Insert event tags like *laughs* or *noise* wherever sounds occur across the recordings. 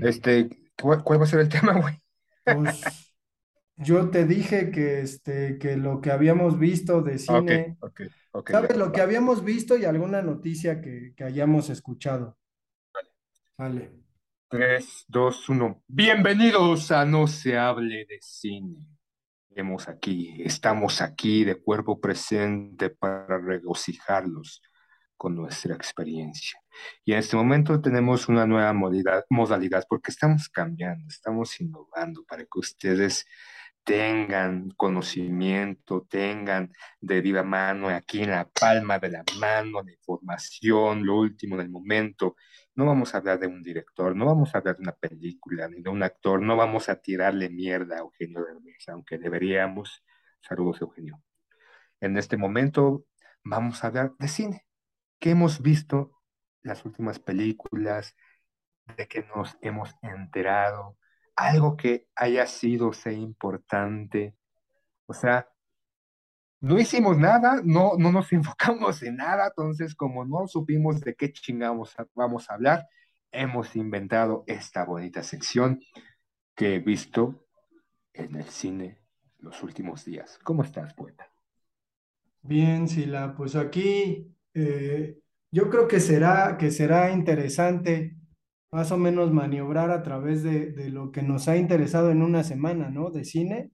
Este, ¿cuál, cuál va a ser el *laughs* tema, güey? Pues, yo te dije que, este, que lo que habíamos visto de Ok, cine, ok, ok. ¿sabes? ya, Lo que habíamos visto y alguna noticia que, que hayamos escuchado. Vale. 3, 2, 1. Bienvenidos a No se hable de cine. Estamos aquí, estamos aquí de cuerpo presente para regocijarlos con nuestra experiencia. Y en este momento tenemos una nueva modalidad, porque estamos cambiando, estamos innovando para que ustedes tengan conocimiento, tengan de viva mano aquí en la palma de la mano la información, lo último del momento. No vamos a hablar de un director, no vamos a hablar de una película, ni de un actor, no vamos a tirarle mierda a Eugenio Derbez, aunque deberíamos. Saludos, Eugenio. En este momento vamos a hablar de cine. ¿Qué hemos visto las últimas películas? ¿De qué nos hemos enterado? Algo que haya sido, sea importante. O sea, no hicimos nada, no, no nos *laughs* enfocamos en nada, entonces como no supimos de qué chingamos vamos a hablar, hemos inventado esta bonita sección que he visto en el cine los últimos días. ¿Cómo estás, poeta? Bien, Sila, pues aquí eh, yo creo que será, que será interesante más o menos maniobrar a través de, de lo que nos ha interesado en una semana, ¿no? De cine.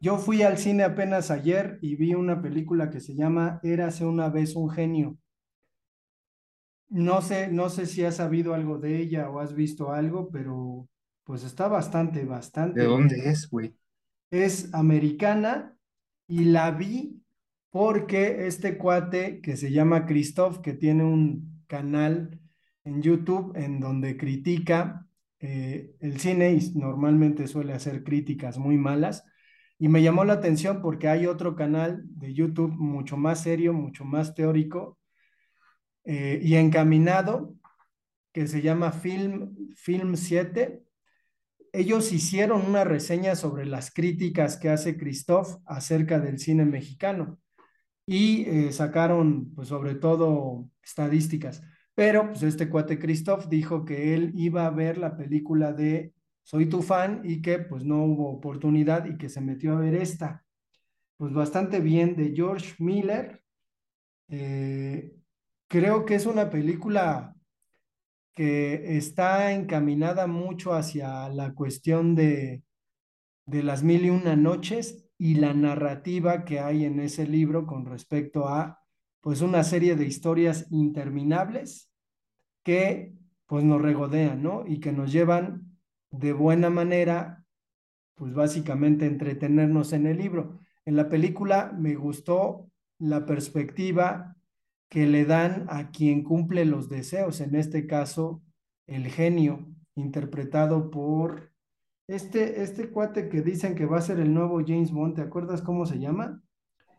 Yo fui al cine apenas ayer y vi una película que se llama Érase una vez un genio. No sé, no sé si has sabido algo de ella o has visto algo, pero pues está bastante, bastante ¿De dónde es, güey? Es americana y la vi porque este cuate que se llama Christoph, que tiene un canal en YouTube en donde critica eh, el cine y normalmente suele hacer críticas muy malas. Y me llamó la atención porque hay otro canal de YouTube mucho más serio, mucho más teórico eh, y encaminado que se llama Film, Film 7. Ellos hicieron una reseña sobre las críticas que hace Christoph acerca del cine mexicano y eh, sacaron, pues sobre todo, estadísticas. Pero, pues este cuate Christoph dijo que él iba a ver la película de Soy tu fan y que pues no hubo oportunidad y que se metió a ver esta. Pues bastante bien de George Miller. Eh, creo que es una película que está encaminada mucho hacia la cuestión de, de las mil y una noches y la narrativa que hay en ese libro con respecto a pues una serie de historias interminables que pues nos regodean, ¿no? Y que nos llevan de buena manera, pues básicamente entretenernos en el libro. En la película me gustó la perspectiva que le dan a quien cumple los deseos, en este caso El genio, interpretado por este, este cuate que dicen que va a ser el nuevo James Bond, ¿te acuerdas cómo se llama?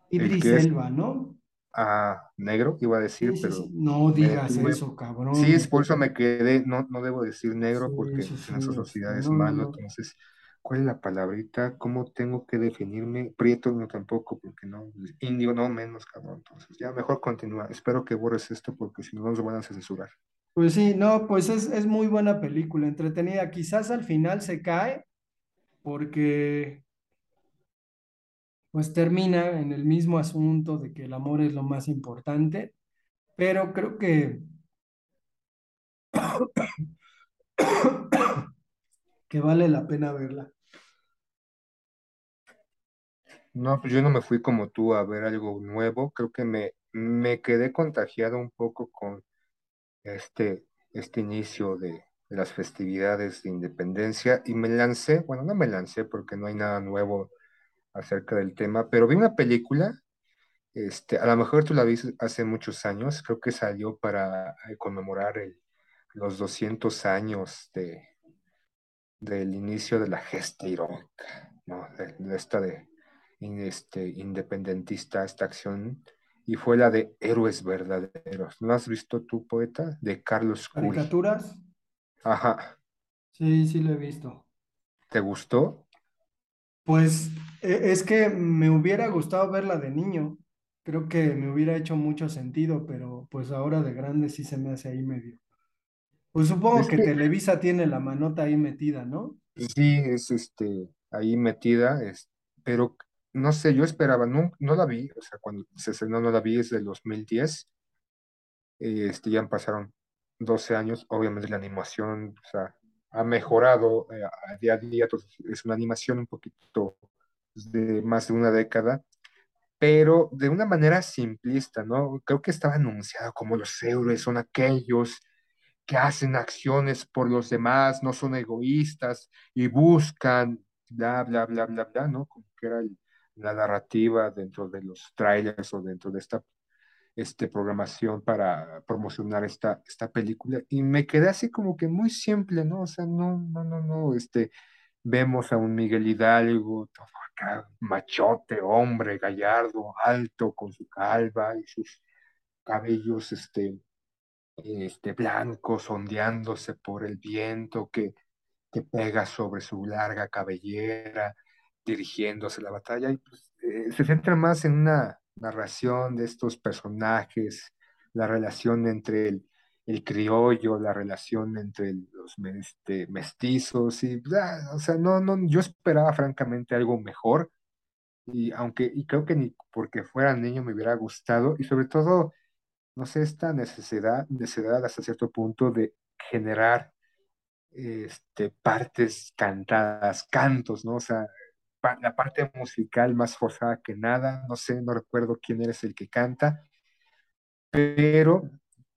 Idris Elba, ¿no? ah, negro, iba a decir, Sí, pero sí. No digas eso, cabrón. Sí, es por eso me quedé, no, no debo decir negro porque en este, sociedad es no, no, malo, no. entonces, ¿cuál es la palabrita? ¿Cómo tengo que definirme? Prieto no tampoco, porque no, indio no menos, cabrón, entonces ya mejor continúa. Espero que borres esto porque si no nos van a censurar. Pues sí, no, pues es, es muy buena película, entretenida. Quizás al final se cae porque pues termina en el mismo asunto de que el amor es lo más importante, pero creo que, *coughs* que vale la pena verla. No, pues yo no me fui como tú a ver algo nuevo, creo que me, me quedé contagiado un poco con este, este inicio de, las festividades de independencia y me lancé, bueno, no me lancé porque no hay nada nuevo acerca del tema, pero vi una película, este, a lo mejor tú la viste hace muchos años, creo que salió para eh, conmemorar el- los 200 años de, del inicio de la gesta heroica, ¿no? De, de esta de este, independentista, esta acción, y fue la de Héroes Verdaderos. ¿No has visto tú, poeta? De Carlos Curi. ¿Caricaturas? Ajá, Sí, sí lo he visto. ¿te gustó? Pues e- es que me hubiera gustado verla de niño. Creo que me hubiera hecho mucho sentido, pero pues ahora de grande sí se me hace ahí medio. Pues supongo Es que que Televisa tiene la manota ahí metida, ¿no? sí, es este, ahí metida, es, pero no sé, yo esperaba, no, no la vi, o sea, cuando se estrenó no la vi, es del 2010, eh, este, ya pasaron 12 años, obviamente la animación, o sea, ha mejorado eh, a día a día, entonces es una animación un poquito de más de una década, pero de una manera simplista, ¿no? Creo que estaba anunciado como los héroes son aquellos que hacen acciones por los demás, no son egoístas y buscan, bla, bla, bla, bla, bla, ¿no? Como que era el- la narrativa dentro de los trailers o dentro de esta este, programación para promocionar esta, esta película y me quedé así como que muy simple, ¿no? O sea, no, no, no, no, este, vemos a un Miguel Hidalgo, todo acá, machote, hombre, gallardo, alto, con su calva y sus cabellos, este, este, blancos, ondeándose por el viento que, que pega sobre su larga cabellera, dirigiéndose la batalla, y pues, eh, se centra más en una narración de estos personajes, la relación entre el, el criollo, la relación entre los este, mestizos, y, o sea, no, no, yo esperaba francamente algo mejor, y aunque, y creo que ni porque fuera niño me hubiera gustado, y sobre todo no sé, esta necesidad, necesidad hasta cierto punto de generar este, partes cantadas, cantos, ¿no? O sea, la parte musical más forzada que nada, no sé, no recuerdo quién eres el que canta, pero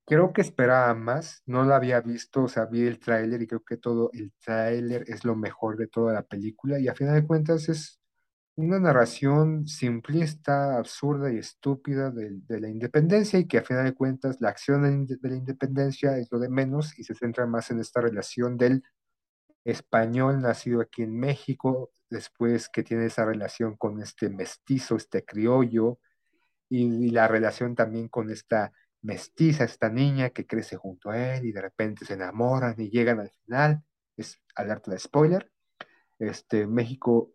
creo que esperaba más, no la había visto, o sea, vi el tráiler y creo que todo el tráiler es lo mejor de toda la película y a final de cuentas es una narración simplista, absurda y estúpida de, de la independencia y que a final de cuentas la acción de la independencia es lo de menos y se centra más en esta relación del español nacido aquí en México, después que tiene esa relación con este mestizo, este criollo y, la relación también con esta mestiza, esta niña que crece junto a él y de repente se enamoran y llegan al final, es alerta de spoiler, este, México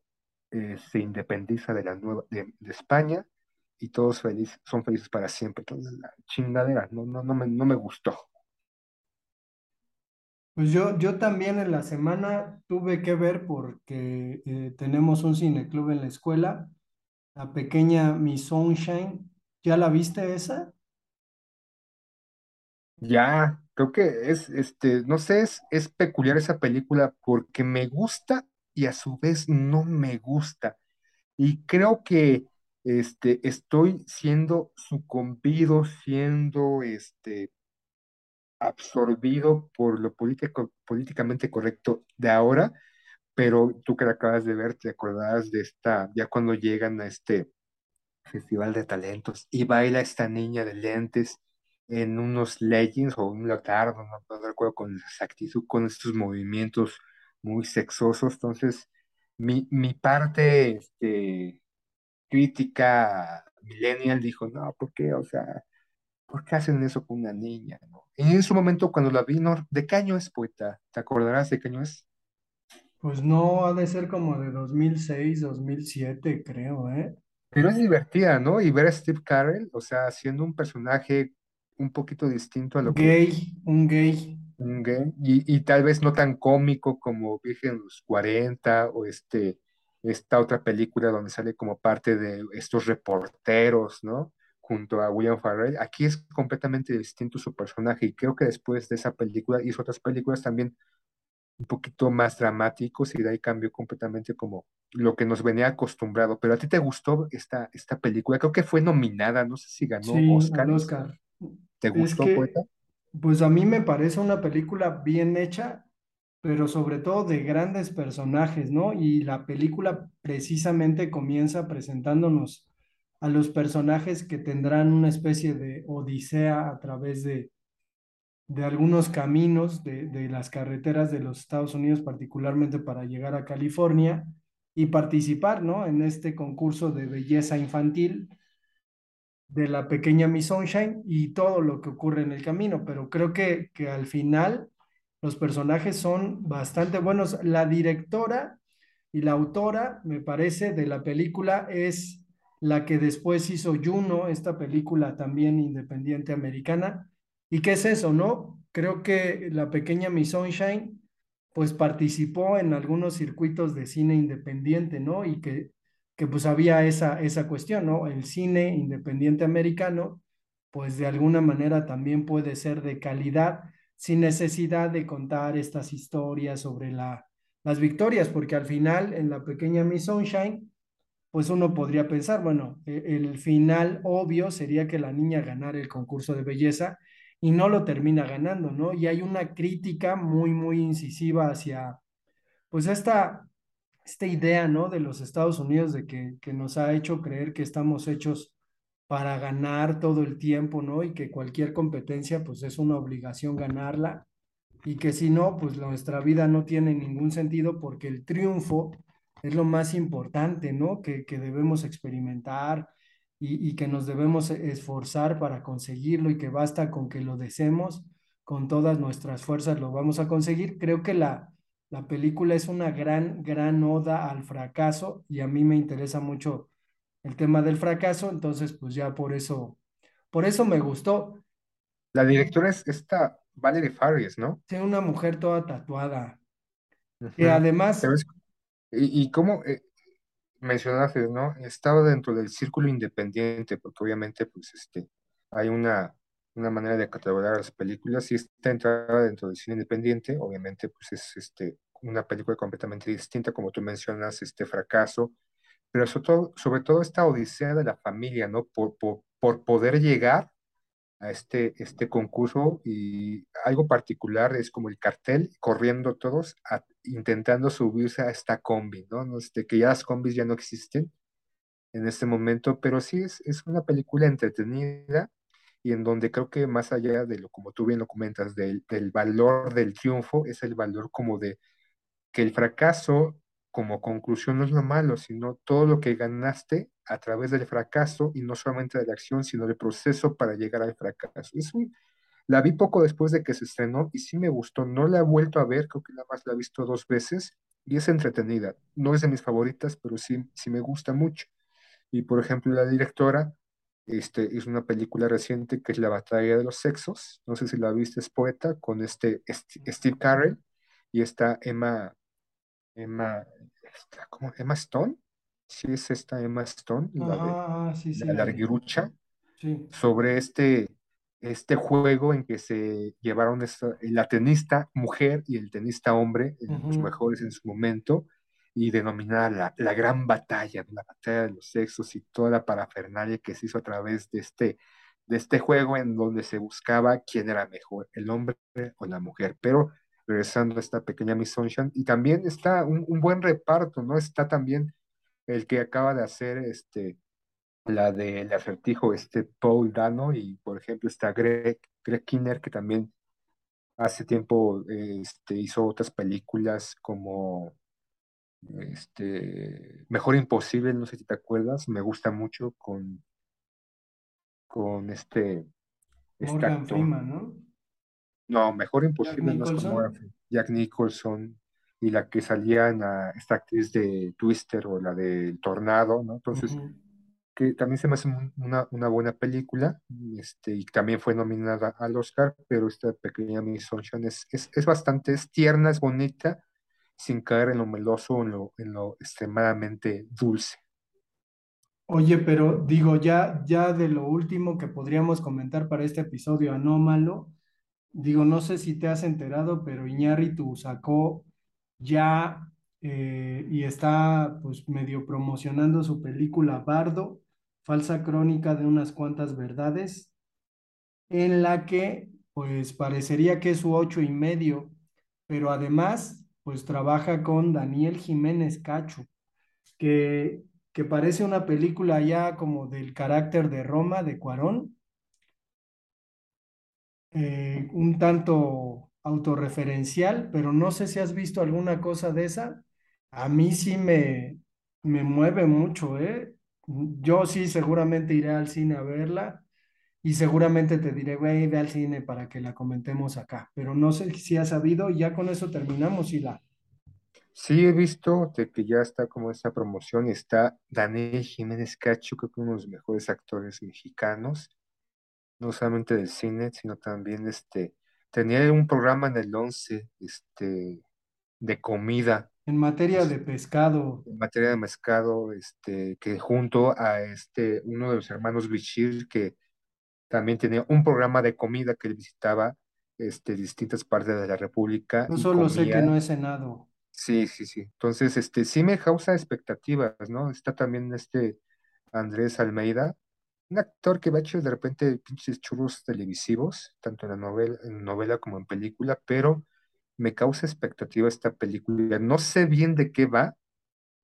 eh, se independiza de la nueva, de, España y todos son felices para siempre. Entonces, la chingadera, no, no, no me, no me gustó. Pues yo, yo también en la semana tuve que ver porque eh, tenemos un cineclub en la escuela, la pequeña Miss Sunshine. ¿Ya la viste esa? Ya, creo que es, este, no sé, es, es peculiar esa película porque me gusta y a su vez no me gusta. Y creo que este, estoy siendo sucumbido, siendo este, absorbido por lo político, políticamente correcto de ahora, pero tú que la acabas de ver, te acordarás de esta, ya cuando llegan a este festival de talentos y baila esta niña de lentes en unos leggings o un leotardo, no, no recuerdo con exactitud, con estos movimientos muy sexosos. Entonces, mi, mi parte este, crítica millennial dijo, no, ¿por qué? O sea, ¿por qué hacen eso con una niña? ¿no? Y en ese momento, cuando la vi, no, ¿de qué año es, poeta? ¿Te acordarás de qué año es? Pues no, ha de ser como de 2006, 2007, creo, ¿eh? Pero es divertida, ¿no? Y ver a Steve Carell, o sea, haciendo un personaje un poquito distinto a lo que Gay, un gay. un gay, y, y tal vez no tan cómico como Virgen en los 40 o este, esta otra película donde sale como parte de estos reporteros, ¿no? Junto a William Farrell. Aquí es completamente distinto su personaje y creo que después de esa película hizo otras películas también un poquito más dramáticos y de ahí cambió completamente como lo que nos venía acostumbrado. Pero a ti te gustó esta, esta película, creo que fue nominada, no sé si ganó Sí, Oscar. al Oscar. ¿Te Es gustó, poeta? pues a mí me parece una película bien hecha, pero sobre todo de grandes personajes, ¿no? Y la película precisamente comienza presentándonos a los personajes que tendrán una especie de odisea a través de, de algunos caminos de, de las carreteras de los Estados Unidos, particularmente para llegar a California y participar, ¿no? En este concurso de belleza infantil de la pequeña Miss Sunshine y todo lo que ocurre en el camino, pero creo que, que al final los personajes son bastante buenos. La directora y la autora, me parece, de la película es la que después hizo Juno, esta película también independiente americana. ¿Y qué es eso, no? Creo que la pequeña Miss Sunshine pues participó en algunos circuitos de cine independiente, ¿no? Y que que pues había esa, esa cuestión, ¿no? El cine independiente americano, pues de alguna manera también puede ser de calidad sin necesidad de contar estas historias sobre la, las victorias, porque al final en la pequeña Miss Sunshine, pues uno podría pensar, bueno, e- el final obvio sería que la niña ganara el concurso de belleza y no lo termina ganando, ¿no? Y hay una crítica muy, muy incisiva hacia, pues esta esta idea, ¿no? De los Estados Unidos de que, que nos ha hecho creer que estamos hechos para ganar todo el tiempo, ¿no? Y que cualquier competencia, pues es una obligación ganarla y que si no, pues nuestra vida no tiene ningún sentido porque el triunfo es lo más importante, ¿no? Que, que debemos experimentar y, y que nos debemos esforzar para conseguirlo y que basta con que lo deseemos con todas nuestras fuerzas lo vamos a conseguir. Creo que la, la película es una gran, gran oda al fracaso y a mí me interesa mucho el tema del fracaso, entonces pues ya por eso, por eso me gustó. La directora es esta Valerie Faries, ¿no? Tiene una mujer toda tatuada, que Ujú. además, Pero es- y, y cómo eh, mencionaste, ¿no? Estaba dentro del círculo independiente, porque obviamente, pues, este, hay una, una manera de catalogar las películas y esta entrada dentro del cine independiente, obviamente, pues, es este, una película completamente distinta, como tú mencionas, este fracaso, pero sobre todo, sobre todo esta odisea de la familia, ¿no? Por, por, por poder llegar a este, este concurso y algo particular es como el cartel, corriendo todos, a- intentando subirse a esta combi, ¿no? Este, que ya las combis ya no existen en este momento, pero sí es, es una película entretenida y en donde creo que más allá de lo, como tú bien lo comentas, del, del valor del triunfo, es el valor como de que el fracaso como conclusión no es lo malo, sino todo lo que ganaste a través del fracaso y no solamente de la acción, sino del proceso para llegar al fracaso. Es un- la vi poco después de que se estrenó y sí me gustó. No la he vuelto a ver, creo que nada más la he visto dos veces y es entretenida. No es de mis favoritas, pero sí, sí me gusta mucho. Y por ejemplo, la directora este, es una película reciente que es La Batalla de los Sexos. No sé si la viste, es poeta, con este St- Steve Carell y está Emma. Emma, esta, ¿cómo? Emma Stone, sí es esta Emma Stone, la de ah, sí, sí, la la de, larguirucha, sí, sobre este, este juego en que se llevaron esta, la tenista mujer y el tenista hombre, eh, los mejores en su momento, y denominada la, la gran batalla, la batalla de los sexos y toda la parafernalia que se hizo a través de este, de este juego en donde se buscaba quién era mejor, el hombre o la mujer. Pero regresando a esta pequeña Miss Sunshine, y también está un, un buen reparto, ¿no? Está también el que acaba de hacer este la del acertijo, este Paul Dano, y por ejemplo está Greg, Greg Kinner, que también hace tiempo este, hizo otras películas como este, Mejor Imposible, no sé si te acuerdas, me gusta mucho con, con este, este Morgan. Freeman, ¿no? No, Mejor Imposible con Nicholson. Jack Nicholson y la que salía en la- esta actriz de Twister o la del Tornado, ¿no? Entonces, que también se me hace un- una, una buena película, este, y también fue nominada al Oscar, pero esta pequeña Miss Sunshine es, es, es bastante, es tierna, es bonita, sin caer en lo meloso o en lo, en lo extremadamente dulce. Oye, pero digo, ya, ya de lo último que podríamos comentar para este episodio anómalo, digo, no sé si te has enterado, pero Iñárritu sacó ya eh, y está pues medio promocionando su película Bardo, falsa crónica de unas cuantas verdades, en la que pues parecería que es su ocho y medio, pero además pues trabaja con Daniel Jiménez Cacho que, que parece una película ya como del carácter de Roma, de Cuarón, eh, un tanto autorreferencial, pero no sé si has visto alguna cosa de esa. A mí sí me, me mueve mucho, ¿eh? Yo sí seguramente iré al cine a verla y seguramente te diré, güey, ve al cine para que la comentemos acá, pero no sé si has sabido ya con eso terminamos y la... Sí he visto de que ya está como esta promoción está Daniel Jiménez Cacho, que uno de los mejores actores mexicanos, no solamente del cine, sino también este, tenía un programa en el 11, este, de comida, En materia de pescado, en materia de pescado, este, que junto a este, uno de los hermanos Bichir, que también tenía un programa de comida que él visitaba, este, distintas partes de la República yo solo sé que no he cenado. Sí, sí, sí. Entonces, este, sí me causa expectativas, ¿no? Está también este Andrés Almeida, un actor que va a hecho de repente pinches churros televisivos, tanto en la novela, como en película, pero me causa expectativa esta película. No sé bien de qué va,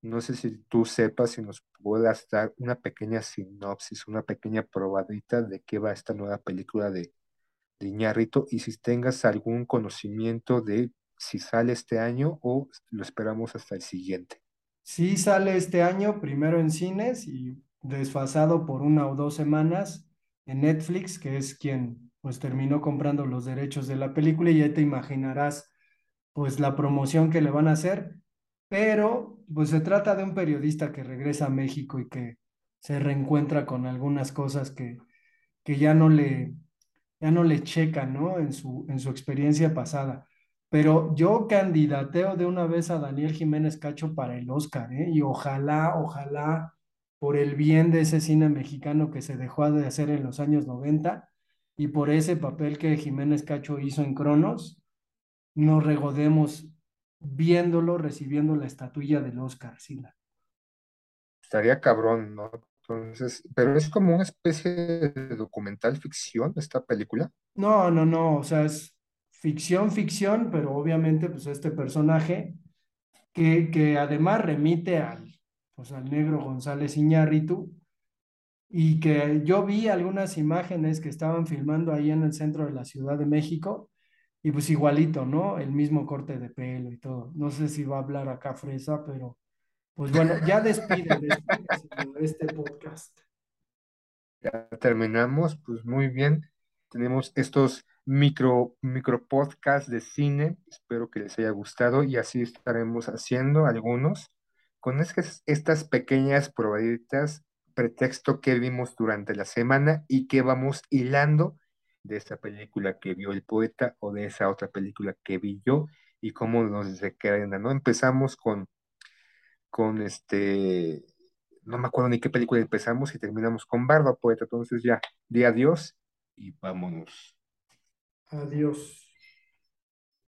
no sé si tú sepas, si nos puedas dar una pequeña sinopsis, una pequeña probadita de qué va esta nueva película de, de Iñárritu y si tengas algún conocimiento de si sale este año o lo esperamos hasta el siguiente. Sí sale este año, primero en cines y desfasado por una o dos semanas en Netflix, que es quien pues terminó comprando los derechos de la película y ya te imaginarás pues la promoción que le van a hacer, pero pues se trata de un periodista que regresa a México y que se reencuentra con algunas cosas que, que ya no le, ya no le checan, ¿no? En su, en su experiencia pasada. Pero yo candidateo de una vez a Daniel Jiménez Cacho para el Oscar, ¿eh? Y ojalá, ojalá, por el bien de ese cine mexicano que se dejó de hacer en los años 90 y por ese papel que Jiménez Cacho hizo en Cronos, nos regodemos viéndolo, recibiendo la estatuilla del Oscar, Sila. Estaría cabrón, ¿no? Entonces, pero es como una especie de documental ficción esta película. No, no, no, o sea, es ficción, ficción, pero obviamente pues este personaje que, que además remite al, pues, al negro González Iñárritu y que yo vi algunas imágenes que estaban filmando ahí en el centro de la Ciudad de México y pues igualito, ¿no? El mismo corte de pelo y todo. No sé si va a hablar acá Fresa, pero pues bueno, ya *laughs* despide, despide este podcast. Ya terminamos, pues muy bien. Tenemos estos micro, micro podcasts de cine. Espero que les haya gustado y así estaremos haciendo algunos con estas, estas pequeñas probaditas, pretexto que vimos durante la semana y que vamos hilando de esta película que vio el poeta o de esa otra película que vi yo y cómo nos desencadena, ¿no? Empezamos con, con este, no me acuerdo ni qué película empezamos y terminamos con Bardo Poeta, entonces ya, di adiós y vámonos. Adiós.